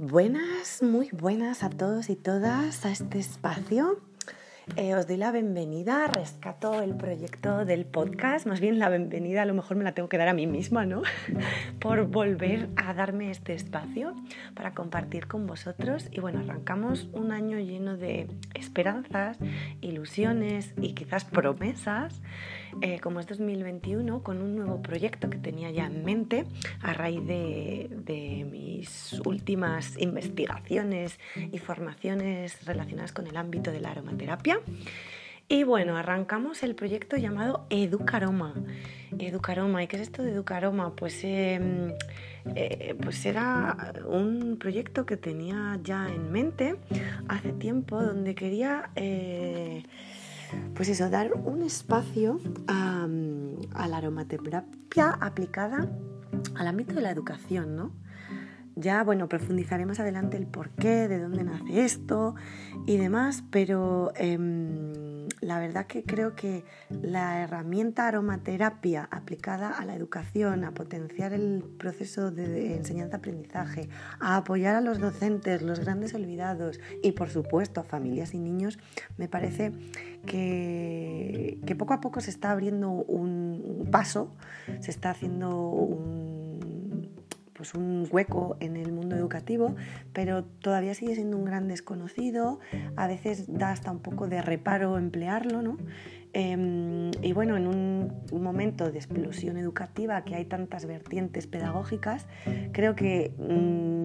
Buenas, muy buenas a todos y todas a este espacio. Eh, os doy la bienvenida, rescato el proyecto del podcast, más bien la bienvenida a lo mejor me la tengo que dar a mí misma, ¿no? Por volver a darme este espacio para compartir con vosotros. Y bueno, arrancamos un año lleno de esperanzas, ilusiones y quizás promesas, eh, como es 2021, con un nuevo proyecto que tenía ya en mente a raíz de, mis últimas investigaciones y formaciones relacionadas con el ámbito de la aromaterapia y bueno, arrancamos el proyecto llamado Educaroma. Educaroma, ¿y qué es esto de Educaroma? Pues, em, eh, pues era un proyecto que tenía ya en mente hace tiempo donde quería, eh, pues eso, dar un espacio a, a la aromaterapia aplicada al ámbito de la educación, ¿no? Ya, bueno, profundizaré más adelante el por qué, de dónde nace esto y demás, pero em, la verdad que creo que la herramienta aromaterapia aplicada a la educación, a potenciar el proceso de enseñanza-aprendizaje, a apoyar a los docentes, los grandes olvidados y por supuesto a familias y niños, me parece que, que poco a poco se está abriendo un paso, se está haciendo un pues un hueco en el mundo educativo, pero todavía sigue siendo un gran desconocido, a veces da hasta un poco de reparo emplearlo, ¿no? Em, y bueno, en un, momento de explosión educativa que hay tantas vertientes pedagógicas, creo que mm,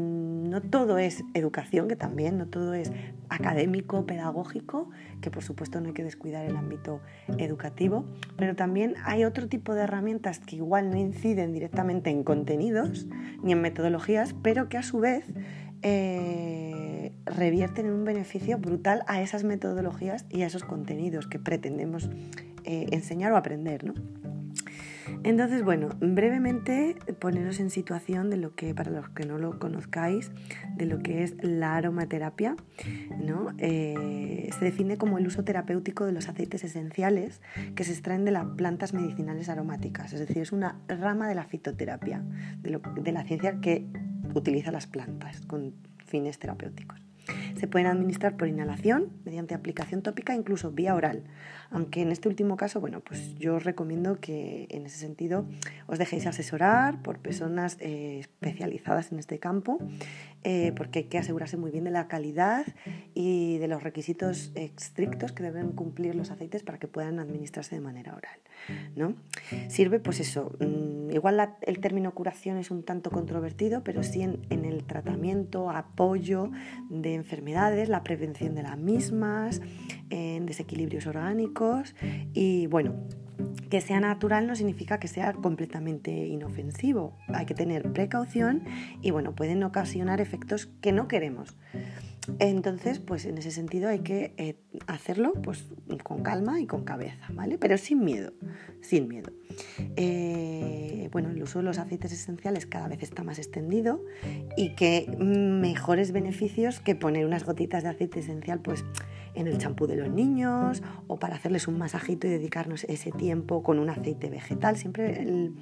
no todo es educación, que también no todo es académico, pedagógico, que por supuesto no hay que descuidar el ámbito educativo, pero también hay otro tipo de herramientas que igual no inciden directamente en contenidos ni en metodologías, pero que a su vez eh, revierten en un beneficio brutal a esas metodologías y a esos contenidos que pretendemos eh, enseñar o aprender. ¿no? Entonces, bueno, brevemente poneros en situación de lo que, para los que no lo conozcáis, de lo que es la aromaterapia. ¿no? Eh, se define como el uso terapéutico de los aceites esenciales que se extraen de las plantas medicinales aromáticas, es decir, es una rama de la fitoterapia, de la ciencia que utiliza las plantas con fines terapéuticos. Se pueden administrar por inhalación, mediante aplicación tópica, incluso vía oral. Aunque en este último caso, bueno, pues yo os recomiendo que en ese sentido os dejéis asesorar por personas eh, especializadas en este campo, eh, porque hay que asegurarse muy bien de la calidad y de los requisitos estrictos que deben cumplir los aceites para que puedan administrarse de manera oral. ¿no? Sirve, pues eso, mm, igual el término curación es un tanto controvertido, pero sí en, en el tratamiento, apoyo de enfermedades, la prevención de las mismas, en desequilibrios orgánicos y bueno, que sea natural no significa que sea completamente inofensivo. Hay que tener precaución y bueno, pueden ocasionar efectos que no queremos. Entonces, pues en ese sentido hay que eh, hacerlo pues, con calma y con cabeza, ¿vale? Pero sin miedo, sin miedo. Eh, bueno, el uso de los aceites esenciales cada vez está más extendido y que mejores beneficios que poner unas gotitas de aceite esencial, pues en el champú de los niños o para hacerles un masajito y dedicarnos ese tiempo con un aceite vegetal. Siempre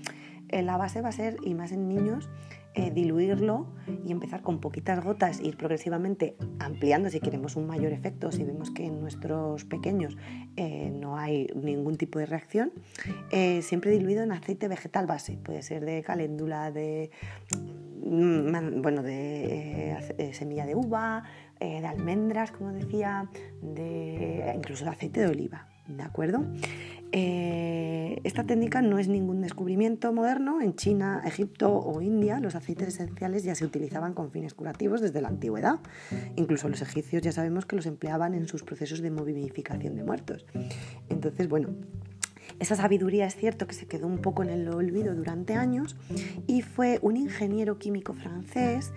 la base va a ser, y más en niños, eh, diluirlo y empezar con poquitas gotas, ir progresivamente ampliando si queremos un mayor efecto, si vemos que en nuestros pequeños eh, no hay ningún tipo de reacción, eh, siempre diluido en aceite vegetal base, puede ser de caléndula, de, mm, bueno, de semilla de uva, de almendras, como decía, de, incluso de aceite de oliva. ¿De acuerdo? Eh, esta técnica no es ningún descubrimiento moderno. En China, Egipto o India los aceites esenciales ya se utilizaban con fines curativos desde la antigüedad. Incluso los egipcios ya sabemos que los empleaban en sus procesos de movificación de muertos. Entonces, bueno, esa sabiduría es cierto que se quedó un poco en el olvido durante años y fue un ingeniero químico francés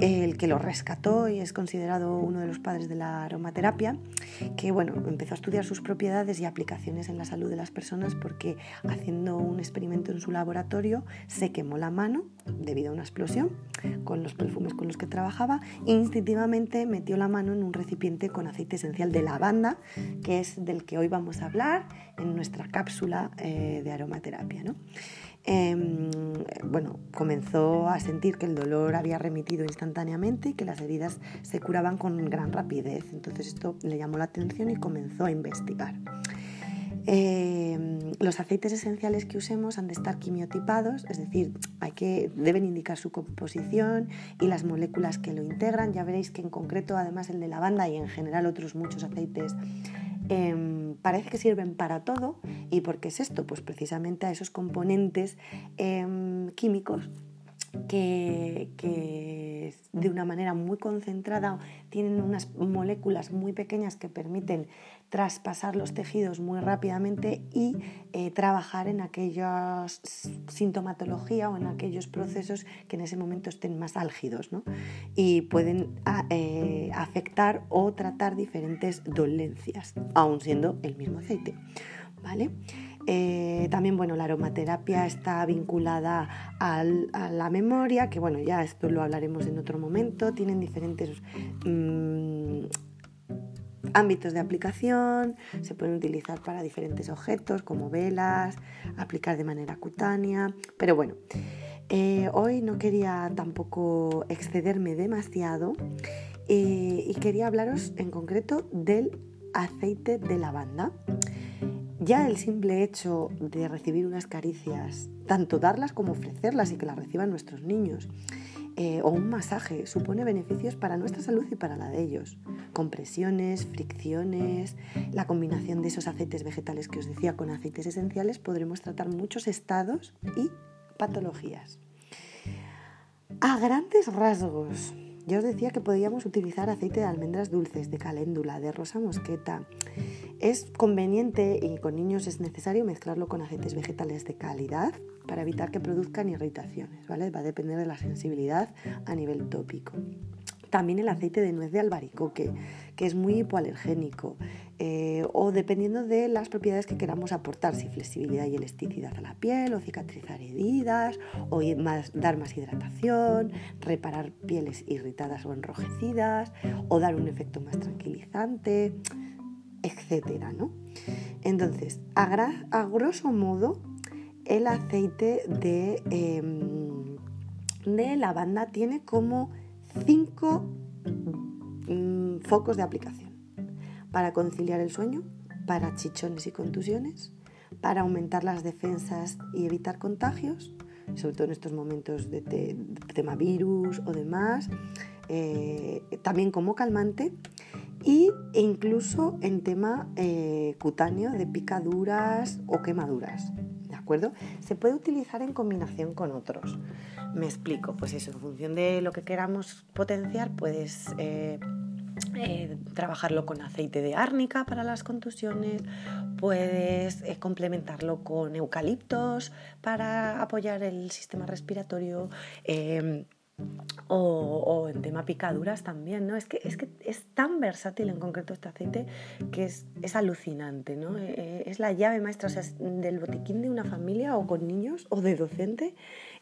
el que lo rescató y es considerado uno de los padres de la aromaterapia, que bueno, empezó a estudiar sus propiedades y aplicaciones en la salud de las personas porque haciendo un experimento en su laboratorio se quemó la mano debido a una explosión con los perfumes con los que trabajaba e instintivamente metió la mano en un recipiente con aceite esencial de lavanda, que es del que hoy vamos a hablar en nuestra cápsula eh, de aromaterapia. ¿no? Em, bueno, comenzó a sentir que el dolor había remitido instantáneamente y que las heridas se curaban con gran rapidez. Entonces esto le llamó la atención y comenzó a investigar. Em, los aceites esenciales que usemos han de estar quimiotipados, es decir, hay que, deben indicar su composición y las moléculas que lo integran. Ya veréis que en concreto, además el de lavanda y en general otros muchos aceites, em, parece que sirven para todo. ¿Y por qué es esto? Pues precisamente a esos componentes em, químicos que, de una manera muy concentrada tienen unas moléculas muy pequeñas que permiten traspasar los tejidos muy rápidamente y eh, trabajar en aquella sintomatología o en aquellos procesos que en ese momento estén más álgidos y pueden eh, afectar o tratar diferentes dolencias, aun siendo el mismo aceite. ¿vale? Eh, también, bueno, la aromaterapia está vinculada a la memoria, que bueno, ya esto lo hablaremos en otro momento. Tienen diferentes mm, ámbitos de aplicación, se pueden utilizar para diferentes objetos como velas, aplicar de manera cutánea, pero bueno. Eh, hoy no quería tampoco excederme demasiado eh, y quería hablaros en concreto del aceite de lavanda. Ya el simple hecho de recibir unas caricias, tanto darlas como ofrecerlas y que las reciban nuestros niños, eh, o un masaje, supone beneficios para nuestra salud y para la de ellos. Compresiones, fricciones, la combinación de esos aceites vegetales que os decía con aceites esenciales, podremos tratar muchos estados y patologías. A grandes rasgos, ya os decía que podíamos utilizar aceite de almendras dulces, de caléndula, de rosa mosqueta. Es conveniente y con niños es necesario mezclarlo con aceites vegetales de calidad para evitar que produzcan irritaciones, ¿vale? Va a depender de la sensibilidad a nivel tópico. También el aceite de nuez de albaricoque, que es muy hipoalergénico, eh, o dependiendo de las propiedades que queramos aportar, si flexibilidad y elasticidad a la piel, o cicatrizar heridas, o dar más hidratación, reparar pieles irritadas o enrojecidas, o dar un efecto más tranquilizante, etcétera, ¿no? Entonces, a, grosso modo, el aceite de, em, de lavanda tiene como cinco mm, focos de aplicación para conciliar el sueño, para chichones y contusiones, para aumentar las defensas y evitar contagios, sobre todo en estos momentos de, tema virus o demás, eh, también como calmante y, incluso en tema eh, cutáneo de picaduras o quemaduras. ¿De acuerdo? Se puede utilizar en combinación con otros. Me explico, pues eso, en función de lo que queramos potenciar, puedes eh, eh, trabajarlo con aceite de árnica para las contusiones, puedes complementarlo con eucaliptos para apoyar el sistema respiratorio. O, en tema picaduras también, ¿no? Es que, es que es tan versátil en concreto este aceite que es, es alucinante, ¿no? es la llave maestra del botiquín de una familia o con niños o de docente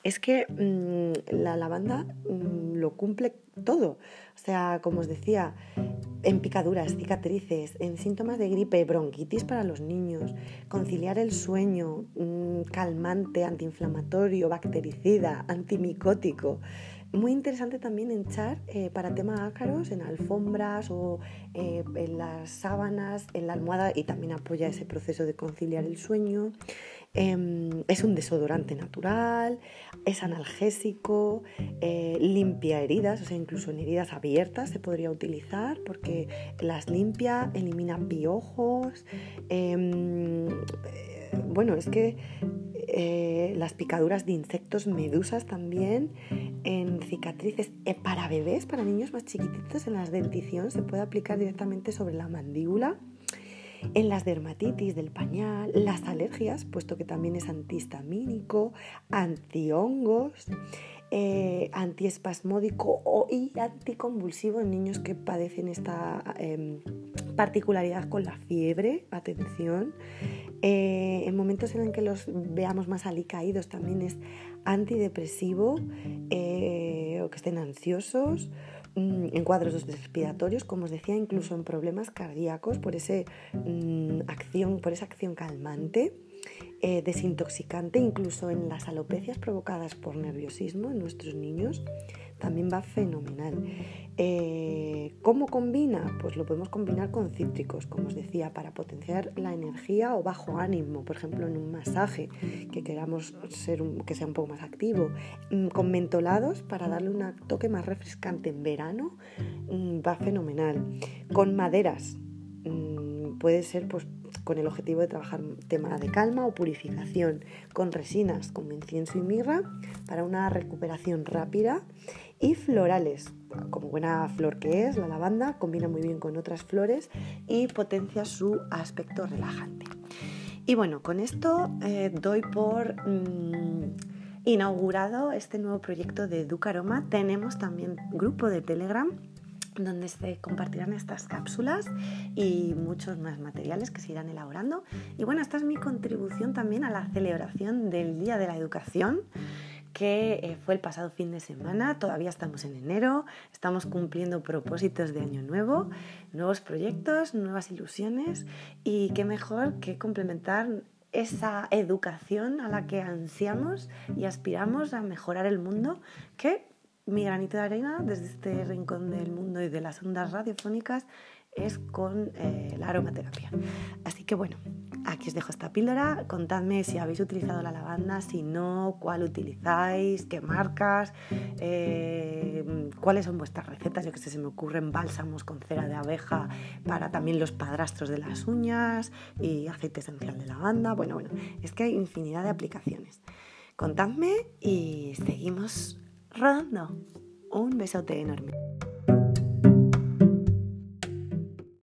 es que mm, la lavanda mm, lo cumple todo. O sea, como os decía, en picaduras, cicatrices, en síntomas de gripe, bronquitis para los niños, conciliar el sueño, mm, calmante, antiinflamatorio, bactericida, antimicótico. Muy interesante también echar eh, para tema ácaros en alfombras o eh, en las sábanas, en la almohada y también apoya ese proceso de conciliar el sueño. Em, es un desodorante natural, es analgésico, eh, limpia heridas, o sea, incluso en heridas abiertas se podría utilizar porque las limpia, elimina piojos. Bueno, es que eh, las picaduras de insectos, medusas también, en cicatrices eh, para bebés, para niños más chiquititos, en las dentición se puede aplicar directamente sobre la mandíbula en las dermatitis del pañal, las alergias, puesto que también es antihistamínico, antihongos, eh, antiespasmódico y anticonvulsivo en niños que padecen esta em, particularidad con la fiebre, atención. Eh, en momentos en que los veamos más alicaídos también es antidepresivo eh, o que estén ansiosos mm, en cuadros respiratorios, como os decía, incluso en problemas cardíacos por, ese, mm, acción, por esa acción calmante. Eh, desintoxicante, incluso en las alopecias provocadas por nerviosismo en nuestros niños, también va fenomenal. Eh, ¿Cómo combina? Pues lo podemos combinar con cítricos, como os decía, para potenciar la energía o bajo ánimo, por ejemplo, en un masaje que queramos ser que sea un poco más activo, mm, con mentolados para darle un toque más refrescante en verano, mm, va fenomenal. Con maderas, puede ser pues con el objetivo de trabajar tema de calma o purificación, con resinas como incienso y mirra para una recuperación rápida y florales, como buena flor que es, la lavanda combina muy bien con otras flores y potencia su aspecto relajante. Y bueno, con esto eh, doy por mm, inaugurado este nuevo proyecto de Educaroma. Tenemos también grupo de Telegram donde se compartirán estas cápsulas y muchos más materiales que se irán elaborando. Y bueno, esta es mi contribución también a la celebración del Día de la Educación que eh, fue el pasado fin de semana, todavía estamos en enero, estamos cumpliendo propósitos de año nuevo, nuevos proyectos, nuevas ilusiones y qué mejor que complementar esa educación a la que ansiamos y aspiramos a mejorar el mundo que mi granito de arena desde este rincón del mundo y de las ondas radiofónicas es con eh, la aromaterapia. Así que bueno, aquí os dejo esta píldora. Contadme si habéis utilizado la lavanda, si no, cuál utilizáis, qué marcas, eh, cuáles son vuestras recetas. Yo que sé, se me ocurren bálsamos con cera de abeja para también los padrastros de las uñas y aceite esencial de lavanda. Bueno, bueno, es que hay infinidad de aplicaciones. Contadme y seguimos rodando. Un besote enorme.